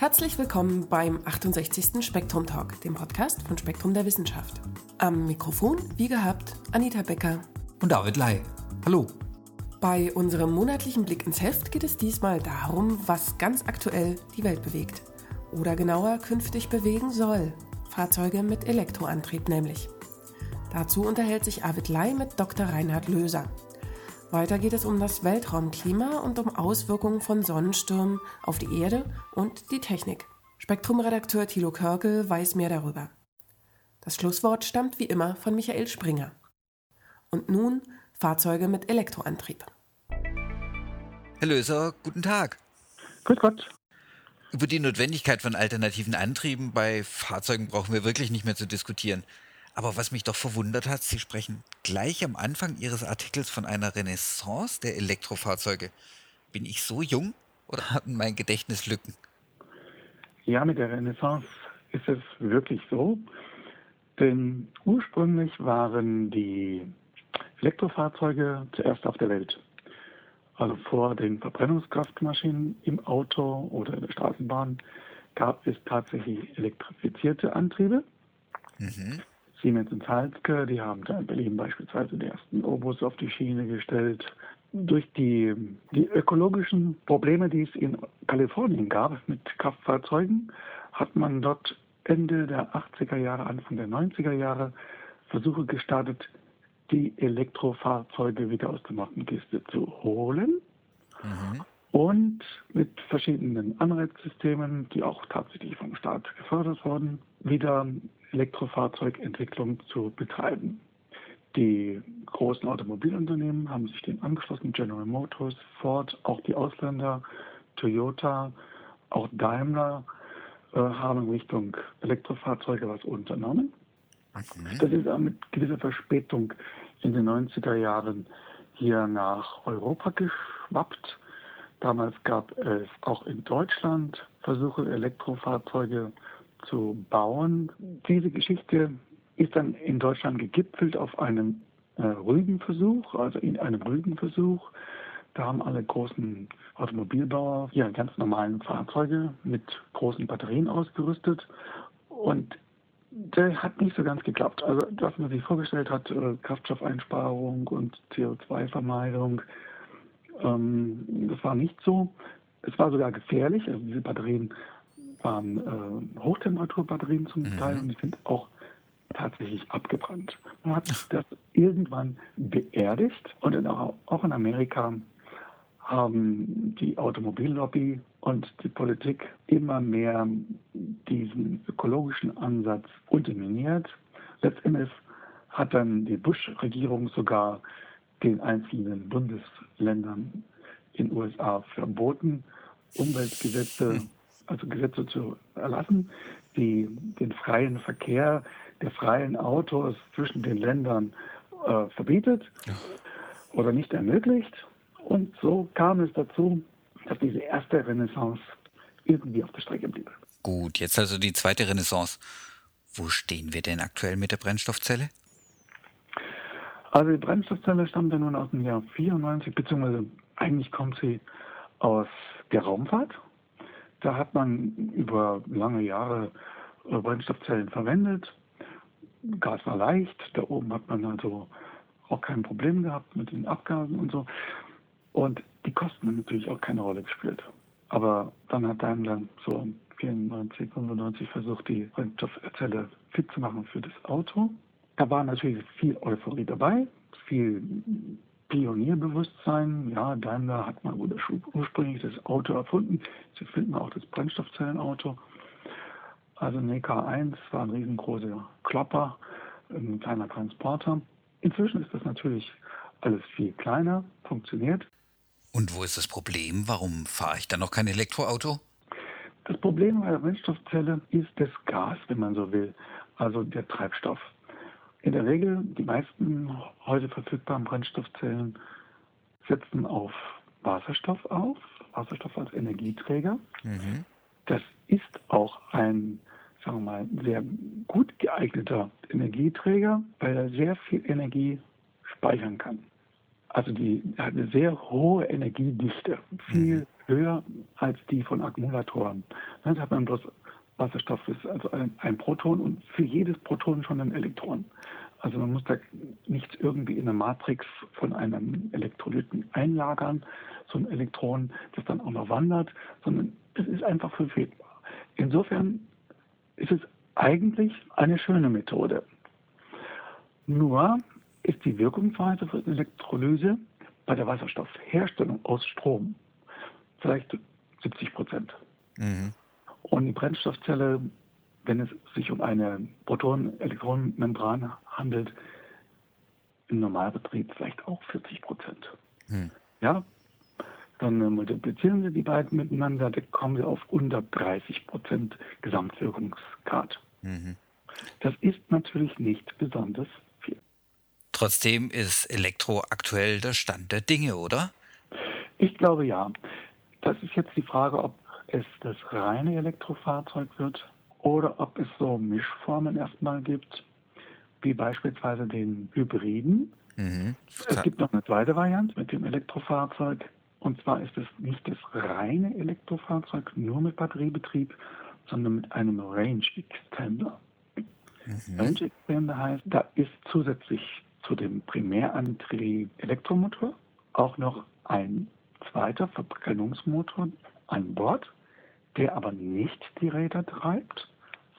Herzlich willkommen beim 68. Spektrum Talk, dem Podcast von Spektrum der Wissenschaft. Am Mikrofon, wie gehabt, Anita Becker und David Lai. Hallo. Bei unserem monatlichen Blick ins Heft geht es diesmal darum, was ganz aktuell die Welt bewegt. Oder genauer künftig bewegen soll. Fahrzeuge mit Elektroantrieb nämlich. Dazu unterhält sich Arvid Lai mit Dr. Reinhard Löser. Weiter geht es um das Weltraumklima und um Auswirkungen von Sonnenstürmen auf die Erde und die Technik. Spektrum-Redakteur Thilo Körkel weiß mehr darüber. Das Schlusswort stammt wie immer von Michael Springer. Und nun Fahrzeuge mit Elektroantrieb. Herr Löser, guten Tag. Grüß Gott. Über die Notwendigkeit von alternativen Antrieben bei Fahrzeugen brauchen wir wirklich nicht mehr zu diskutieren. Aber was mich doch verwundert hat, Sie sprechen gleich am Anfang Ihres Artikels von einer Renaissance der Elektrofahrzeuge. Bin ich so jung oder hat mein Gedächtnis Lücken? Ja, mit der Renaissance ist es wirklich so. Denn ursprünglich waren die Elektrofahrzeuge zuerst auf der Welt. Also vor den Verbrennungskraftmaschinen im Auto oder in der Straßenbahn gab es tatsächlich elektrifizierte Antriebe. Mhm. Siemens und Halske, die haben da in Berlin beispielsweise die ersten Obus auf die Schiene gestellt. Durch die, die ökologischen Probleme, die es in Kalifornien gab mit Kraftfahrzeugen, hat man dort Ende der 80er Jahre, Anfang der 90er Jahre Versuche gestartet, die Elektrofahrzeuge wieder aus der Mottenkiste zu holen. Mhm. Und mit verschiedenen Anreizsystemen, die auch tatsächlich vom Staat gefördert wurden, wieder Elektrofahrzeugentwicklung zu betreiben. Die großen Automobilunternehmen haben sich dem angeschlossen, General Motors, Ford, auch die Ausländer, Toyota, auch Daimler äh, haben in Richtung Elektrofahrzeuge was unternommen. Okay. Das ist mit gewisser Verspätung in den 90er Jahren hier nach Europa geschwappt. Damals gab es auch in Deutschland Versuche, Elektrofahrzeuge zu bauen. Diese Geschichte ist dann in Deutschland gegipfelt auf einem äh, Rügenversuch, also in einem Rügenversuch. Da haben alle großen Automobilbauer ihre ganz normalen Fahrzeuge mit großen Batterien ausgerüstet. Und der hat nicht so ganz geklappt. Also, was man sich vorgestellt hat, äh, Kraftstoffeinsparung und CO2-Vermeidung, ähm, das war nicht so. Es war sogar gefährlich. Also diese Batterien waren äh, Hochtemperaturbatterien zum mhm. Teil und die sind auch tatsächlich abgebrannt. Man hat das irgendwann beerdigt und auch, auch in Amerika haben die Automobillobby und die Politik immer mehr diesen ökologischen Ansatz unterminiert. Letztendlich hat dann die Bush-Regierung sogar den einzelnen Bundesländern in den USA verboten, Umweltgesetze also Gesetze zu erlassen, die den freien Verkehr der freien Autos zwischen den Ländern äh, verbietet ja. oder nicht ermöglicht. Und so kam es dazu, dass diese erste Renaissance irgendwie auf der Strecke blieb. Gut, jetzt also die zweite Renaissance. Wo stehen wir denn aktuell mit der Brennstoffzelle? Also die Brennstoffzelle stammt ja nun aus dem Jahr 94, beziehungsweise eigentlich kommt sie aus der Raumfahrt. Da hat man über lange Jahre äh, Brennstoffzellen verwendet. Gas war leicht, da oben hat man also auch kein Problem gehabt mit den Abgasen und so. Und die Kosten haben natürlich auch keine Rolle gespielt. Aber dann hat Daimler so 94, 95 versucht, die Brennstoffzelle fit zu machen für das Auto. Da war natürlich viel Euphorie dabei, viel Pionierbewusstsein. Ja, Daimler hat mal ursprünglich das Auto erfunden. Sie finden auch das Brennstoffzellenauto. Also ein EK1 war ein riesengroßer Klopper, ein kleiner Transporter. Inzwischen ist das natürlich alles viel kleiner, funktioniert. Und wo ist das Problem? Warum fahre ich dann noch kein Elektroauto? Das Problem bei der Brennstoffzelle ist das Gas, wenn man so will, also der Treibstoff. In der Regel, die meisten heute verfügbaren Brennstoffzellen setzen auf Wasserstoff auf, Wasserstoff als Energieträger. Mhm. Das ist auch ein, sagen wir mal, sehr gut geeigneter Energieträger, weil er sehr viel Energie speichern kann. Also die hat eine sehr hohe Energiedichte, viel mhm. höher als die von Akkumulatoren. Dann hat man bloß Wasserstoff ist also ein, ein, Proton und für jedes Proton schon ein Elektron. Also man muss da nichts irgendwie in der Matrix von einem Elektrolyten einlagern, so ein Elektron, das dann auch noch wandert, sondern es ist einfach verfügbar. Insofern ist es eigentlich eine schöne Methode. Nur ist die Wirkungsweise für Elektrolyse bei der Wasserstoffherstellung aus Strom vielleicht 70 Prozent. Mhm. Und die Brennstoffzelle, wenn es sich um eine Proton-Elektronenmembran handelt, im Normalbetrieb vielleicht auch 40 Prozent. Mhm. Ja, dann äh, multiplizieren Sie die beiden miteinander, dann kommen Sie auf unter 30 Prozent Gesamtwirkungsgrad. Mhm. Das ist natürlich nicht besonders viel. Trotzdem ist Elektro aktuell der Stand der Dinge, oder? Ich glaube ja. Das ist jetzt die Frage, ob es das reine Elektrofahrzeug wird oder ob es so Mischformen erstmal gibt, wie beispielsweise den Hybriden. Mhm. Es gibt noch eine zweite Variante mit dem Elektrofahrzeug. Und zwar ist es nicht das reine Elektrofahrzeug nur mit Batteriebetrieb, sondern mit einem Range Extender. Mhm. Range Extender heißt, da ist zusätzlich zu dem Primärantrieb Elektromotor auch noch ein zweiter Verbrennungsmotor an Bord, der aber nicht die Räder treibt,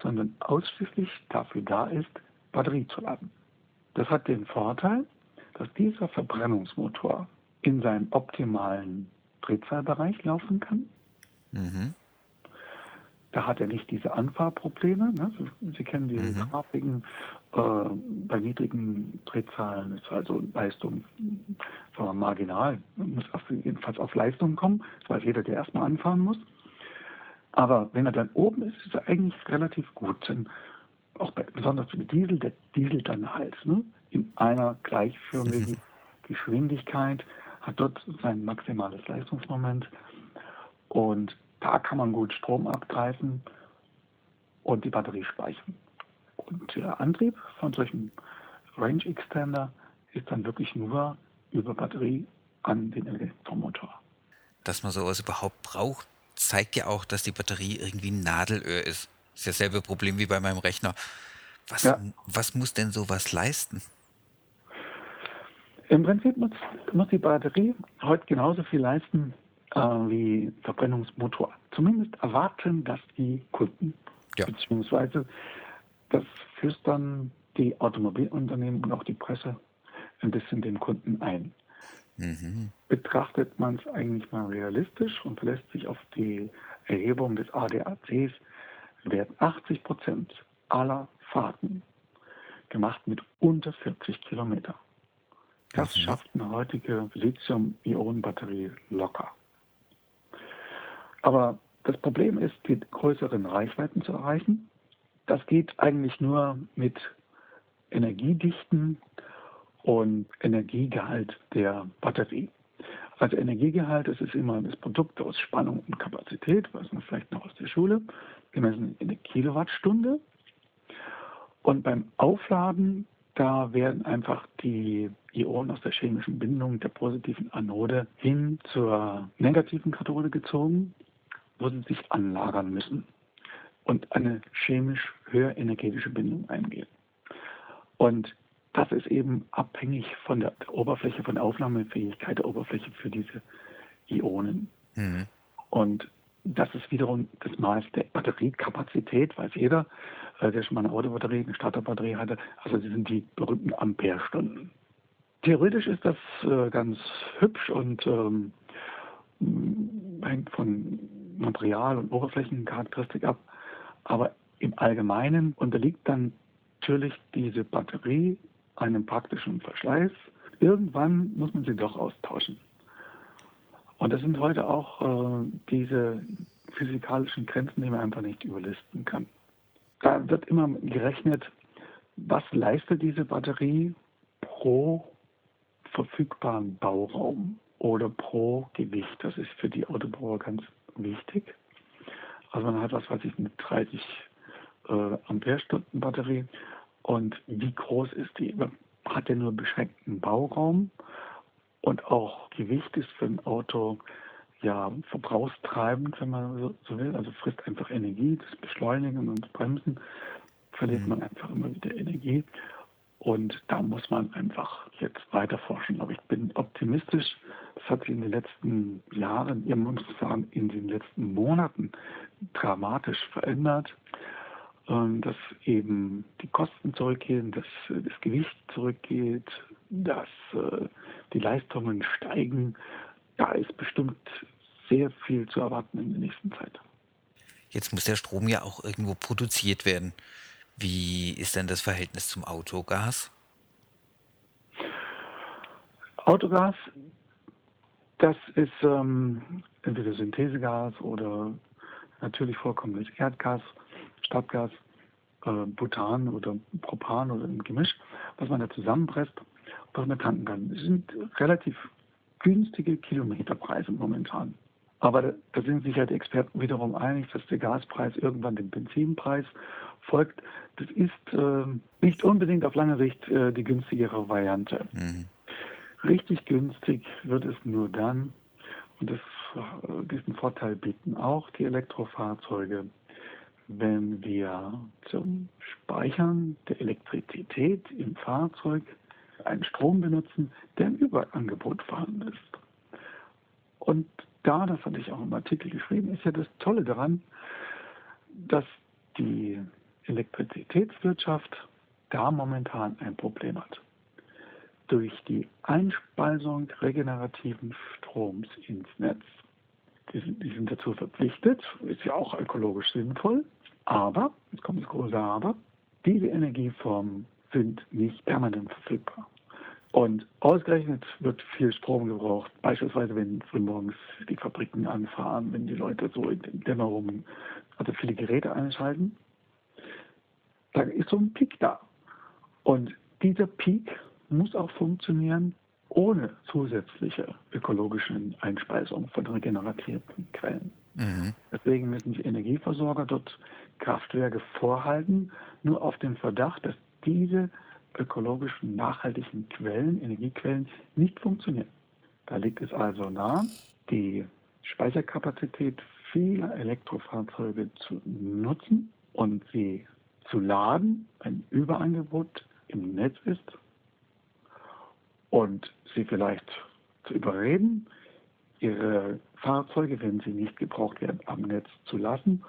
sondern ausschließlich dafür da ist, Batterie zu laden. Das hat den Vorteil, dass dieser Verbrennungsmotor in seinem optimalen Drehzahlbereich laufen kann. Mhm. Da hat er nicht diese Anfahrprobleme. Ne? Sie kennen diese mhm. Grafiken. Äh, bei niedrigen Drehzahlen ist also Leistung sagen wir, marginal. Man muss auf, jedenfalls auf Leistung kommen. Das weiß jeder, der erstmal anfahren muss. Aber wenn er dann oben ist, ist er eigentlich relativ gut. Denn auch bei, besonders mit Diesel, der Diesel dann halt ne? in einer gleichförmigen. Geschwindigkeit hat dort sein maximales Leistungsmoment und da kann man gut Strom abgreifen und die Batterie speichern. Und der Antrieb von solchen Range Extender ist dann wirklich nur über Batterie an den Elektromotor. Dass man sowas überhaupt braucht, zeigt ja auch, dass die Batterie irgendwie ein Nadelöhr ist. Das ist dasselbe Problem wie bei meinem Rechner. Was, ja. was muss denn sowas leisten? Im Prinzip muss, muss die Batterie heute genauso viel leisten äh, wie Verbrennungsmotor. Zumindest erwarten das die Kunden. Ja. Beziehungsweise das flüstern die Automobilunternehmen und auch die Presse ein bisschen den Kunden ein. Mhm. Betrachtet man es eigentlich mal realistisch und verlässt sich auf die Erhebung des ADACs, werden 80 Prozent aller Fahrten gemacht mit unter 40 Kilometer. Das mhm. schafft eine heutige Lithium-Ionen-Batterie locker. Aber das Problem ist, die größeren Reichweiten zu erreichen. Das geht eigentlich nur mit Energiedichten und Energiegehalt der Batterie. Also Energiegehalt, das ist immer das Produkt aus Spannung und Kapazität, weiß man vielleicht noch aus der Schule, gemessen in der Kilowattstunde. Und beim Aufladen, da werden einfach die Ionen aus der chemischen Bindung der positiven Anode hin zur negativen Kathode gezogen, wo sie sich anlagern müssen und eine chemisch höher energetische Bindung eingehen. Und das ist eben abhängig von der, Oberfläche, von der Aufnahmefähigkeit der Oberfläche für diese Ionen. Mhm. Und das ist wiederum das Maß der Batteriekapazität, weiß jeder, äh, der schon mal eine Autobatterie, eine Starterbatterie hatte. Also das sind die berühmten Amperestunden. Theoretisch ist das äh, ganz hübsch und ähm, hängt von Material und Oberflächencharakteristik ab. Aber im Allgemeinen unterliegt dann natürlich diese Batterie einem praktischen Verschleiß. Irgendwann muss man sie doch austauschen. Und das sind heute auch äh, diese physikalischen Grenzen, die man einfach nicht überlisten kann. Da wird immer gerechnet, was leistet diese Batterie pro verfügbaren Bauraum oder pro Gewicht. Das ist für die Autobauer ganz wichtig. Also man hat was weiß ich, eine 30 äh, Ampere-Stunden Batterie und wie groß ist die? Hat der nur beschränkten Bauraum Und auch Gewicht ist für ein Auto ja verbrauchstreibend, wenn man so will. Also frisst einfach Energie, das Beschleunigen und Bremsen verliert mhm. man einfach immer wieder Energie. Und da muss man einfach jetzt weiter forschen. Aber ich bin optimistisch. Das hat sich in den letzten Jahren, ich muss sagen, in den letzten Monaten dramatisch verändert. Dass eben die Kosten zurückgehen, dass das Gewicht zurückgeht, dass äh, die Leistungen steigen. Da ist bestimmt sehr viel zu erwarten in der nächsten Zeit. Jetzt muss der Strom ja auch irgendwo produziert werden. Wie ist denn das Verhältnis zum Autogas? Autogas, das ist ähm, entweder Synthesegas oder natürlich vorkommendes Erdgas, Stadtgas, äh, Butan oder Propan oder ein Gemisch, was man da zusammenpresst, was man tanken kann. Das sind relativ günstige Kilometerpreise momentan. Aber da sind sich ja die Experten wiederum einig, dass der Gaspreis irgendwann dem Benzinpreis folgt. Das ist äh, nicht unbedingt auf lange Sicht äh, die günstigere Variante. Mhm. Richtig günstig wird es nur dann, und das, äh, diesen Vorteil bieten auch die Elektrofahrzeuge, wenn wir zum Speichern der Elektrizität im Fahrzeug einen Strom benutzen, der im Überangebot vorhanden ist. Und da, das hatte ich auch im Artikel geschrieben, ist ja das Tolle daran, dass die Elektrizitätswirtschaft da momentan ein Problem hat. Durch die Einspeisung regenerativen Stroms ins Netz, die sind, die sind dazu verpflichtet, ist ja auch ökologisch sinnvoll, aber, jetzt kommt das große Aber, diese Energieformen sind nicht permanent verfügbar. Und ausgerechnet wird viel Strom gebraucht, beispielsweise wenn frühmorgens die Fabriken anfahren, wenn die Leute so in den Dämmerungen, also viele Geräte einschalten. Da ist so ein Peak da. Und dieser Peak muss auch funktionieren ohne zusätzliche ökologische Einspeisung von regenerativen Quellen. Mhm. Deswegen müssen die Energieversorger dort Kraftwerke vorhalten, nur auf den Verdacht, dass diese ökologischen, nachhaltigen Quellen, Energiequellen nicht funktionieren. Da liegt es also nahe, die Speicherkapazität vieler Elektrofahrzeuge zu nutzen und sie zu laden, ein Überangebot im Netz ist und sie vielleicht zu überreden, ihre Fahrzeuge, wenn sie nicht gebraucht werden, am Netz zu lassen,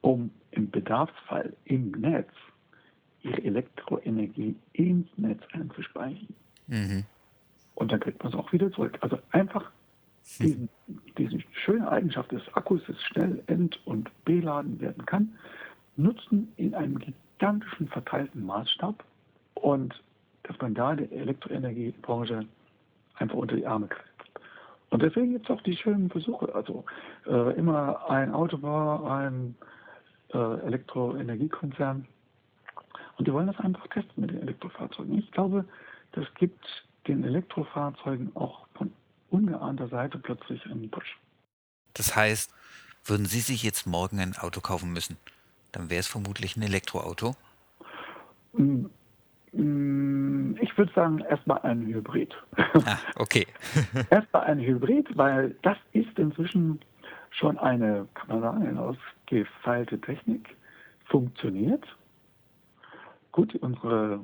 um im Bedarfsfall im Netz ihre Elektroenergie ins Netz einzuspeichern. Mhm. Und dann kriegt man es auch wieder zurück. Also einfach diesen, diese schöne Eigenschaft des Akkus, das schnell ent- und beladen werden kann, nutzen in einem gigantischen verteilten Maßstab und dass man da die Elektroenergiebranche einfach unter die Arme greift. Und deswegen gibt es auch die schönen Versuche. Also äh, immer ein Autobauer, ein äh, Elektroenergiekonzern und die wollen das einfach testen mit den Elektrofahrzeugen. Ich glaube, das gibt den Elektrofahrzeugen auch von ungeahnter Seite plötzlich einen Push. Das heißt, würden Sie sich jetzt morgen ein Auto kaufen müssen, dann wäre es vermutlich ein Elektroauto? Mm, mm, ich würde sagen, erstmal ein Hybrid. Ah, okay. erstmal ein Hybrid, weil das ist inzwischen schon eine, kann man sagen, eine ausgefeilte Technik. Funktioniert, Gut, unsere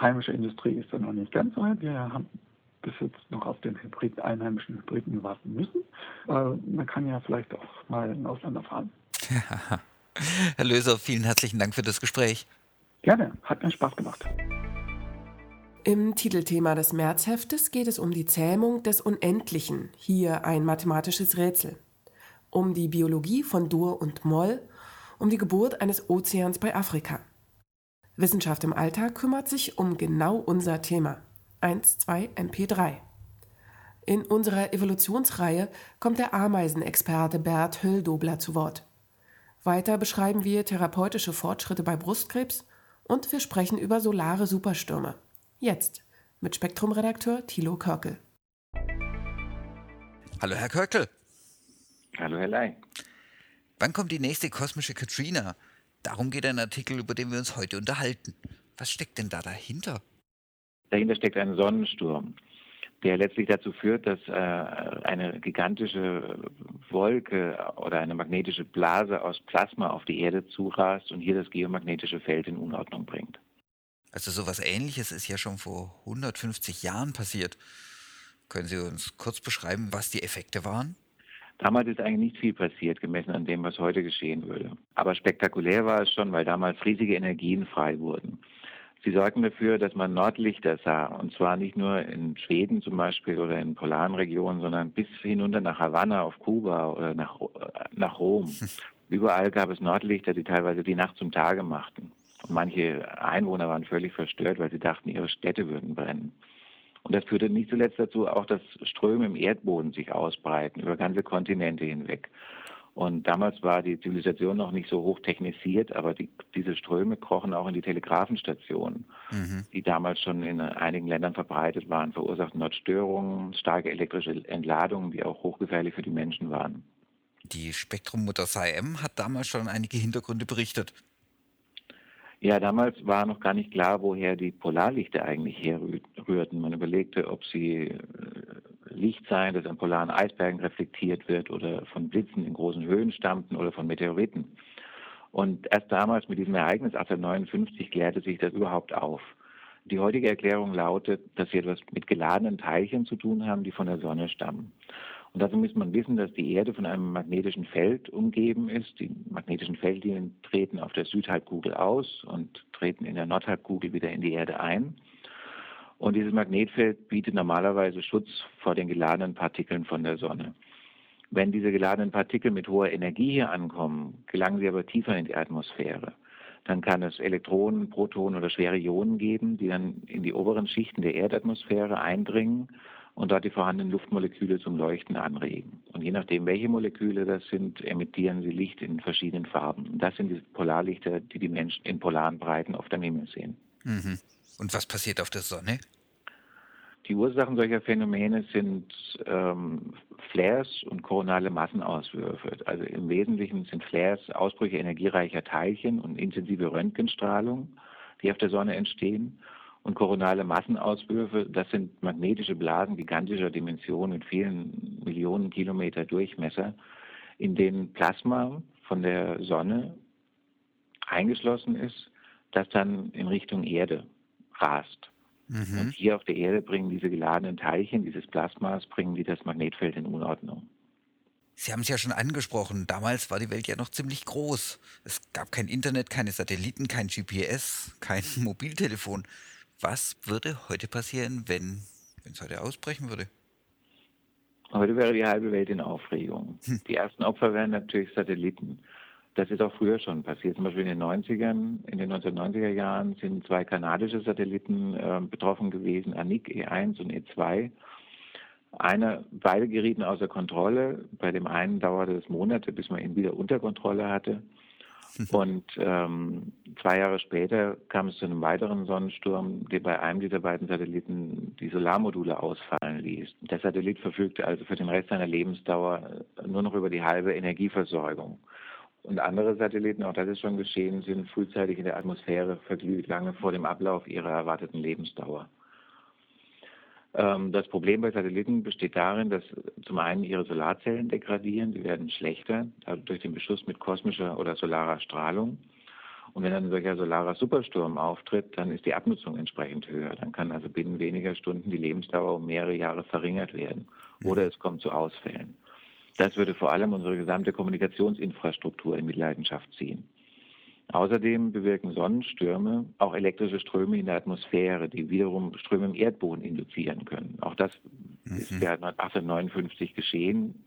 heimische Industrie ist da noch nicht ganz so weit. Wir haben bis jetzt noch auf den Hybrid, einheimischen Hybriden warten müssen. Aber man kann ja vielleicht auch mal in Ausländer fahren. Herr Löser, vielen herzlichen Dank für das Gespräch. Gerne, hat mir Spaß gemacht. Im Titelthema des Märzheftes geht es um die Zähmung des Unendlichen, hier ein mathematisches Rätsel, um die Biologie von Dur und Moll, um die Geburt eines Ozeans bei Afrika. Wissenschaft im Alltag kümmert sich um genau unser Thema. 1, 2, MP3. In unserer Evolutionsreihe kommt der Ameisenexperte Bert Hölldobler zu Wort. Weiter beschreiben wir therapeutische Fortschritte bei Brustkrebs und wir sprechen über solare Superstürme. Jetzt mit Spektrumredakteur Thilo Körkel. Hallo Herr Körkel. Hallo Herr Ley. Wann kommt die nächste kosmische Katrina? Darum geht ein Artikel, über den wir uns heute unterhalten. Was steckt denn da dahinter? Dahinter steckt ein Sonnensturm. der letztlich dazu führt, dass äh, eine gigantische Wolke oder eine magnetische Blase aus Plasma auf die Erde zurast und hier das geomagnetische Feld in Unordnung bringt. Also sowas ähnliches ist ja schon vor 150 Jahren passiert. Können Sie uns kurz beschreiben, was die Effekte waren? Damals ist eigentlich nicht viel passiert, gemessen an dem, was heute geschehen würde. Aber spektakulär war es schon, weil damals riesige Energien frei wurden. Sie sorgten dafür, dass man Nordlichter sah. Und zwar nicht nur in Schweden zum Beispiel oder in polaren Regionen, sondern bis hinunter nach Havanna auf Kuba oder nach, nach Rom. Überall gab es Nordlichter, die teilweise die Nacht zum Tage machten. Und manche Einwohner waren völlig verstört, weil sie dachten, ihre Städte würden brennen. Und das führte nicht zuletzt dazu auch, dass Ströme im Erdboden sich ausbreiten, über ganze Kontinente hinweg. Und damals war die Zivilisation noch nicht so hoch technisiert, aber die, diese Ströme krochen auch in die Telegrafenstationen, mhm. die damals schon in einigen Ländern verbreitet waren, verursachten dort Störungen, starke elektrische Entladungen, die auch hochgefährlich für die Menschen waren. Die Spektrummutter SIM hat damals schon einige Hintergründe berichtet. Ja, damals war noch gar nicht klar, woher die Polarlichter eigentlich herrührten. Man überlegte, ob sie äh, Licht seien, das an polaren Eisbergen reflektiert wird oder von Blitzen in großen Höhen stammten oder von Meteoriten. Und erst damals mit diesem Ereignis 1859 klärte sich das überhaupt auf. Die heutige Erklärung lautet, dass sie etwas mit geladenen Teilchen zu tun haben, die von der Sonne stammen. Und dazu muss man wissen, dass die Erde von einem magnetischen Feld umgeben ist. Die magnetischen Feldlinien treten auf der Südhalbkugel aus und treten in der Nordhalbkugel wieder in die Erde ein. Und dieses Magnetfeld bietet normalerweise Schutz vor den geladenen Partikeln von der Sonne. Wenn diese geladenen Partikel mit hoher Energie hier ankommen, gelangen sie aber tiefer in die Atmosphäre. Dann kann es Elektronen, Protonen oder schwere Ionen geben, die dann in die oberen Schichten der Erdatmosphäre eindringen und dort die vorhandenen Luftmoleküle zum Leuchten anregen. Und je nachdem, welche Moleküle das sind, emittieren sie Licht in verschiedenen Farben. Und das sind die Polarlichter, die die Menschen in polaren Breiten auf dem Himmel sehen. Mhm. Und was passiert auf der Sonne? Die Ursachen solcher Phänomene sind ähm, Flares und koronale Massenauswürfe. Also im Wesentlichen sind Flares Ausbrüche energiereicher Teilchen und intensive Röntgenstrahlung, die auf der Sonne entstehen. Und koronale Massenauswürfe, das sind magnetische Blasen gigantischer Dimension mit vielen Millionen Kilometer Durchmesser, in denen Plasma von der Sonne eingeschlossen ist, das dann in Richtung Erde rast. Mhm. Und hier auf der Erde bringen diese geladenen Teilchen, dieses Plasmas, bringen die das Magnetfeld in Unordnung. Sie haben es ja schon angesprochen, damals war die Welt ja noch ziemlich groß. Es gab kein Internet, keine Satelliten, kein GPS, kein Mobiltelefon. Was würde heute passieren, wenn es heute ausbrechen würde? Heute wäre die halbe Welt in Aufregung. Hm. Die ersten Opfer wären natürlich Satelliten. Das ist auch früher schon passiert. Zum Beispiel in den 90ern, in den 1990er Jahren sind zwei kanadische Satelliten äh, betroffen gewesen, Anik E1 und E2. Eine, beide gerieten außer Kontrolle. Bei dem einen dauerte es Monate, bis man ihn wieder unter Kontrolle hatte. Und ähm, zwei Jahre später kam es zu einem weiteren Sonnensturm, der bei einem dieser beiden Satelliten die Solarmodule ausfallen ließ. Der Satellit verfügte also für den Rest seiner Lebensdauer nur noch über die halbe Energieversorgung. Und andere Satelliten, auch das ist schon geschehen, sind frühzeitig in der Atmosphäre verglüht, lange vor dem Ablauf ihrer erwarteten Lebensdauer. Ähm, das Problem bei Satelliten besteht darin, dass zum einen ihre Solarzellen degradieren, die werden schlechter durch den Beschuss mit kosmischer oder solarer Strahlung. Und wenn dann ein solcher solarer Supersturm auftritt, dann ist die Abnutzung entsprechend höher. Dann kann also binnen weniger Stunden die Lebensdauer um mehrere Jahre verringert werden. Oder es kommt zu Ausfällen. Das würde vor allem unsere gesamte Kommunikationsinfrastruktur in Mitleidenschaft ziehen. Außerdem bewirken Sonnenstürme auch elektrische Ströme in der Atmosphäre, die wiederum Ströme im Erdboden induzieren können. Auch das mhm. ist ja 1859 geschehen.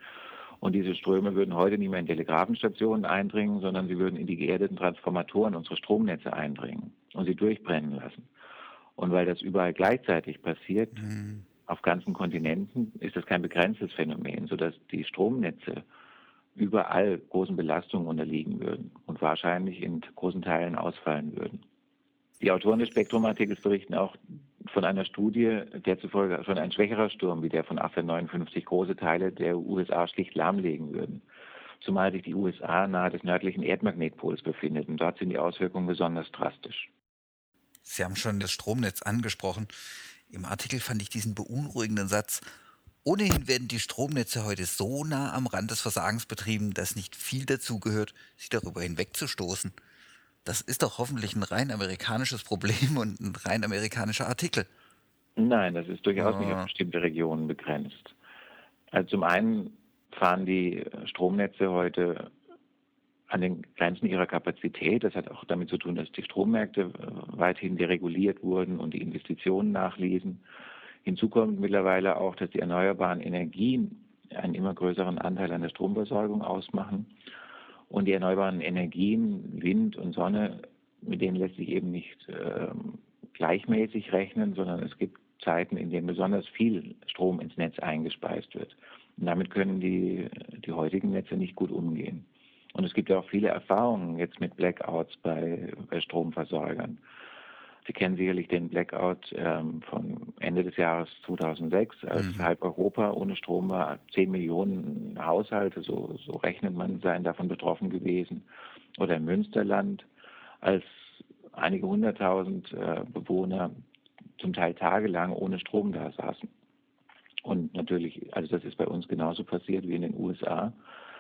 Und diese Ströme würden heute nicht mehr in Telegrafenstationen eindringen, sondern sie würden in die geerdeten Transformatoren unserer Stromnetze eindringen und sie durchbrennen lassen. Und weil das überall gleichzeitig passiert, mhm. auf ganzen Kontinenten, ist das kein begrenztes Phänomen, sodass die Stromnetze überall großen Belastungen unterliegen würden und wahrscheinlich in großen Teilen ausfallen würden. Die Autoren des Spektrumartikels berichten auch von einer Studie, der zufolge schon ein schwächerer Sturm wie der von 1859 große Teile der USA schlicht lahmlegen würden. Zumal sich die USA nahe des nördlichen Erdmagnetpols befindet und dort sind die Auswirkungen besonders drastisch. Sie haben schon das Stromnetz angesprochen. Im Artikel fand ich diesen beunruhigenden Satz, Ohnehin werden die Stromnetze heute so nah am Rand des Versagens betrieben, dass nicht viel dazugehört, sie darüber hinwegzustoßen. Das ist doch hoffentlich ein rein amerikanisches Problem und ein rein amerikanischer Artikel. Nein, das ist durchaus ah. nicht auf bestimmte Regionen begrenzt. Also zum einen fahren die Stromnetze heute an den Grenzen ihrer Kapazität. Das hat auch damit zu tun, dass die Strommärkte äh, weithin dereguliert wurden und die Investitionen nachließen. Hinzu kommt mittlerweile auch, dass die erneuerbaren Energien einen immer größeren Anteil an der Stromversorgung ausmachen. Und die erneuerbaren Energien, Wind und Sonne, mit denen lässt sich eben nicht äh, gleichmäßig rechnen, sondern es gibt Zeiten, in denen besonders viel Strom ins Netz eingespeist wird. Und damit können die, die heutigen Netze nicht gut umgehen. Und es gibt ja auch viele Erfahrungen jetzt mit Blackouts bei, bei Stromversorgern. Sie kennen sicherlich den Blackout ähm, von Ende des Jahres 2006, als mhm. halb Europa ohne Strom war. Zehn Millionen Haushalte, so, so rechnet man, seien davon betroffen gewesen. Oder im Münsterland, als einige hunderttausend äh, Bewohner zum Teil tagelang ohne Strom da saßen. Und natürlich, also das ist bei uns genauso passiert wie in den USA.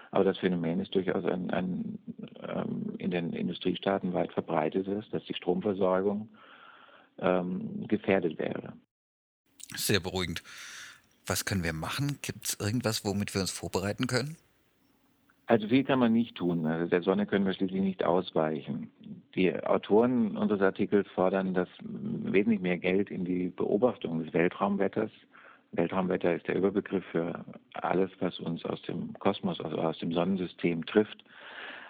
Aber das Phänomen ist durchaus ein, ein ähm, in den Industriestaaten weit verbreitetes, dass die Stromversorgung ähm, gefährdet wäre. Sehr beruhigend. Was können wir machen? Gibt es irgendwas, womit wir uns vorbereiten können? Also viel kann man nicht tun. Also der Sonne können wir schließlich nicht ausweichen. Die Autoren unseres Artikels fordern, dass wesentlich mehr Geld in die Beobachtung des Weltraumwetters. Weltraumwetter ist der Überbegriff für alles, was uns aus dem Kosmos, also aus dem Sonnensystem trifft,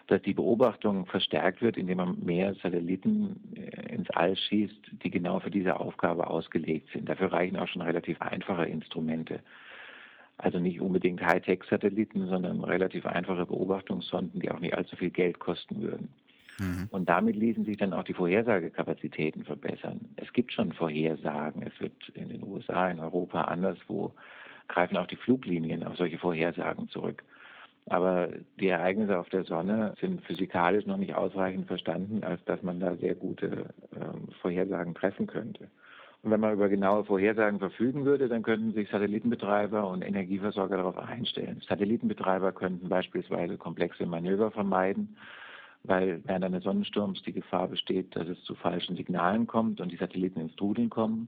dass die Beobachtung verstärkt wird, indem man mehr Satelliten äh, ins All schießt, die genau für diese Aufgabe ausgelegt sind. Dafür reichen auch schon relativ einfache Instrumente. Also nicht unbedingt Hightech-Satelliten, sondern relativ einfache Beobachtungssonden, die auch nicht allzu viel Geld kosten würden. Mhm. Und damit ließen sich dann auch die Vorhersagekapazitäten verbessern. Es gibt schon Vorhersagen. Es wird in den USA, in Europa, anderswo greifen auch die Fluglinien auf solche Vorhersagen zurück. Aber die Ereignisse auf der Sonne sind physikalisch noch nicht ausreichend verstanden, als dass man da sehr gute ähm, Vorhersagen treffen könnte. Und wenn man über genaue Vorhersagen verfügen würde, dann könnten sich Satellitenbetreiber und Energieversorger darauf einstellen. Satellitenbetreiber könnten beispielsweise komplexe Manöver vermeiden, weil während eines Sonnensturms die Gefahr besteht, dass es zu falschen Signalen kommt und die Satelliten ins Trudeln kommen.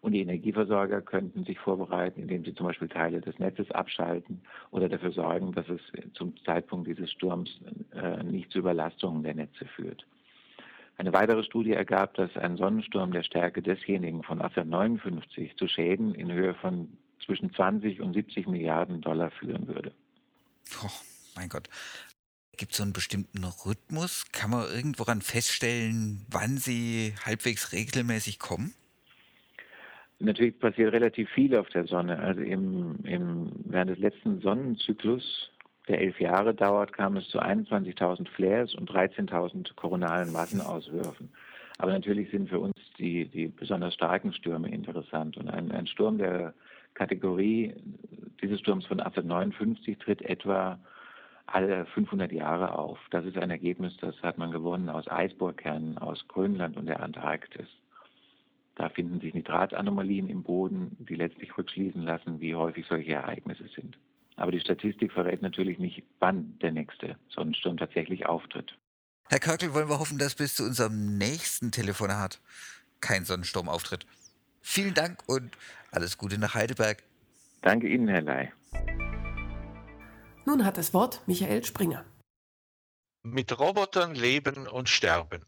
Und die Energieversorger könnten sich vorbereiten, indem sie zum Beispiel Teile des Netzes abschalten oder dafür sorgen, dass es zum Zeitpunkt dieses Sturms äh, nicht zu Überlastungen der Netze führt. Eine weitere Studie ergab, dass ein Sonnensturm der Stärke desjenigen von 1859 zu Schäden in Höhe von zwischen 20 und 70 Milliarden Dollar führen würde. Oh, mein Gott. Gibt es so einen bestimmten Rhythmus? Kann man irgendworan feststellen, wann sie halbwegs regelmäßig kommen? Natürlich passiert relativ viel auf der Sonne. Also im, im, während des letzten Sonnenzyklus, der elf Jahre dauert, kam es zu 21.000 Flares und 13.000 koronalen Massenauswürfen. Aber natürlich sind für uns die, die besonders starken Stürme interessant. Und ein, ein Sturm der Kategorie dieses Sturms von 1859 tritt etwa alle 500 Jahre auf. Das ist ein Ergebnis, das hat man gewonnen aus Eisbohrkernen aus Grönland und der Antarktis. Da finden sich Nitratanomalien im Boden, die letztlich rückschließen lassen, wie häufig solche Ereignisse sind. Aber die Statistik verrät natürlich nicht, wann der nächste Sonnensturm tatsächlich auftritt. Herr Körkel, wollen wir hoffen, dass bis zu unserem nächsten Telefonat kein Sonnensturm auftritt. Vielen Dank und alles Gute nach Heidelberg. Danke Ihnen, Herr Ley. Nun hat das Wort Michael Springer. Mit Robotern leben und sterben.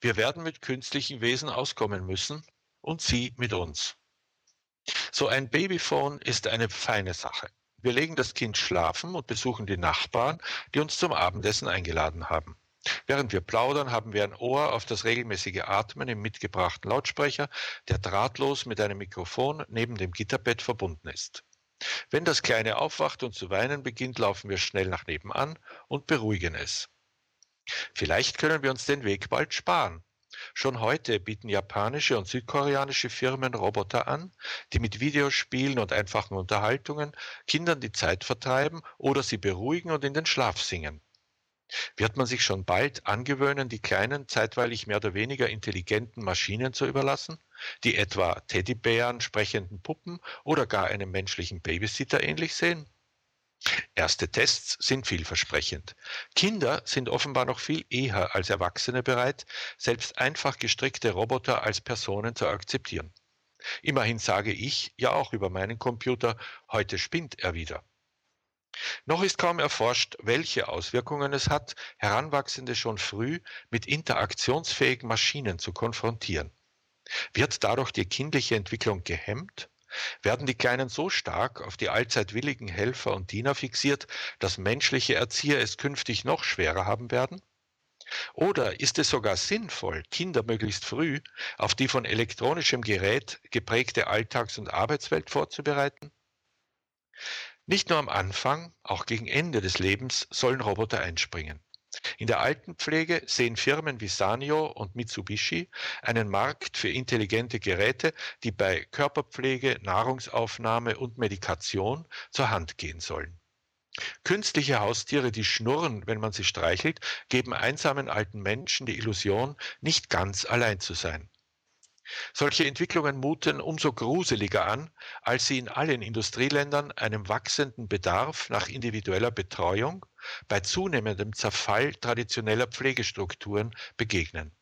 Wir werden mit künstlichen Wesen auskommen müssen und sie mit uns. So ein Babyphone ist eine feine Sache. Wir legen das Kind schlafen und besuchen die Nachbarn, die uns zum Abendessen eingeladen haben. Während wir plaudern, haben wir ein Ohr auf das regelmäßige Atmen im mitgebrachten Lautsprecher, der drahtlos mit einem Mikrofon neben dem Gitterbett verbunden ist. Wenn das Kleine aufwacht und zu weinen beginnt, laufen wir schnell nach nebenan und beruhigen es. Vielleicht können wir uns den Weg bald sparen. Schon heute bieten japanische und südkoreanische Firmen Roboter an, die mit Videospielen und einfachen Unterhaltungen Kindern die Zeit vertreiben oder sie beruhigen und in den Schlaf singen. Wird man sich schon bald angewöhnen, die kleinen, zeitweilig mehr oder weniger intelligenten Maschinen zu überlassen, die etwa Teddybären, sprechenden Puppen oder gar einem menschlichen Babysitter ähnlich sehen? Erste Tests sind vielversprechend. Kinder sind offenbar noch viel eher als Erwachsene bereit, selbst einfach gestrickte Roboter als Personen zu akzeptieren. Immerhin sage ich ja auch über meinen Computer, heute spinnt er wieder. Noch ist kaum erforscht, welche Auswirkungen es hat, Heranwachsende schon früh mit interaktionsfähigen Maschinen zu konfrontieren. Wird dadurch die kindliche Entwicklung gehemmt? Werden die Kleinen so stark auf die allzeit willigen Helfer und Diener fixiert, dass menschliche Erzieher es künftig noch schwerer haben werden? Oder ist es sogar sinnvoll, Kinder möglichst früh auf die von elektronischem Gerät geprägte Alltags- und Arbeitswelt vorzubereiten? Nicht nur am Anfang, auch gegen Ende des Lebens sollen Roboter einspringen. In der Altenpflege sehen Firmen wie Sanyo und Mitsubishi einen Markt für intelligente Geräte, die bei Körperpflege, Nahrungsaufnahme und Medikation zur Hand gehen sollen. Künstliche Haustiere, die schnurren, wenn man sie streichelt, geben einsamen alten Menschen die Illusion, nicht ganz allein zu sein. Solche Entwicklungen muten umso gruseliger an, als sie in allen Industrieländern einem wachsenden Bedarf nach individueller Betreuung bei zunehmendem Zerfall traditioneller Pflegestrukturen begegnen.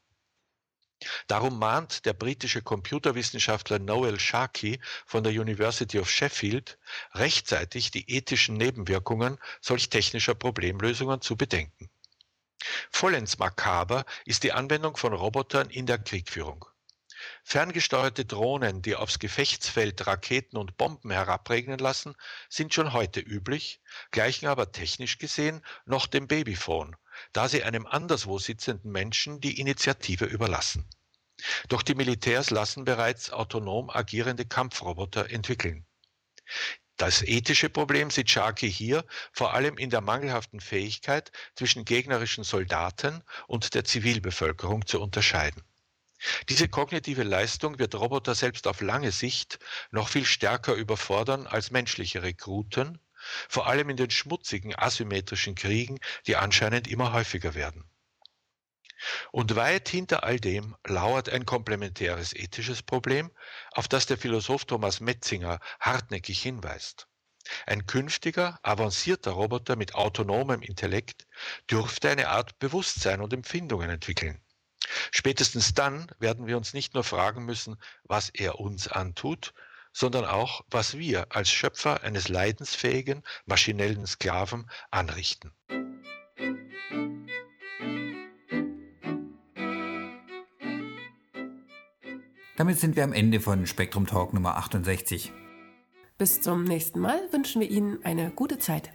Darum mahnt der britische Computerwissenschaftler Noel Sharkey von der University of Sheffield rechtzeitig die ethischen Nebenwirkungen solch technischer Problemlösungen zu bedenken. Vollends makaber ist die Anwendung von Robotern in der Kriegführung. Ferngesteuerte Drohnen, die aufs Gefechtsfeld Raketen und Bomben herabregnen lassen, sind schon heute üblich, gleichen aber technisch gesehen noch dem Babyphone, da sie einem anderswo sitzenden Menschen die Initiative überlassen. Doch die Militärs lassen bereits autonom agierende Kampfroboter entwickeln. Das ethische Problem sieht Sharkey hier vor allem in der mangelhaften Fähigkeit, zwischen gegnerischen Soldaten und der Zivilbevölkerung zu unterscheiden. Diese kognitive Leistung wird Roboter selbst auf lange Sicht noch viel stärker überfordern als menschliche Rekruten, vor allem in den schmutzigen asymmetrischen Kriegen, die anscheinend immer häufiger werden. Und weit hinter all dem lauert ein komplementäres ethisches Problem, auf das der Philosoph Thomas Metzinger hartnäckig hinweist. Ein künftiger, avancierter Roboter mit autonomem Intellekt dürfte eine Art Bewusstsein und Empfindungen entwickeln. Spätestens dann werden wir uns nicht nur fragen müssen, was er uns antut, sondern auch, was wir als Schöpfer eines leidensfähigen, maschinellen Sklaven anrichten. Damit sind wir am Ende von Spektrum Talk Nummer 68. Bis zum nächsten Mal wünschen wir Ihnen eine gute Zeit.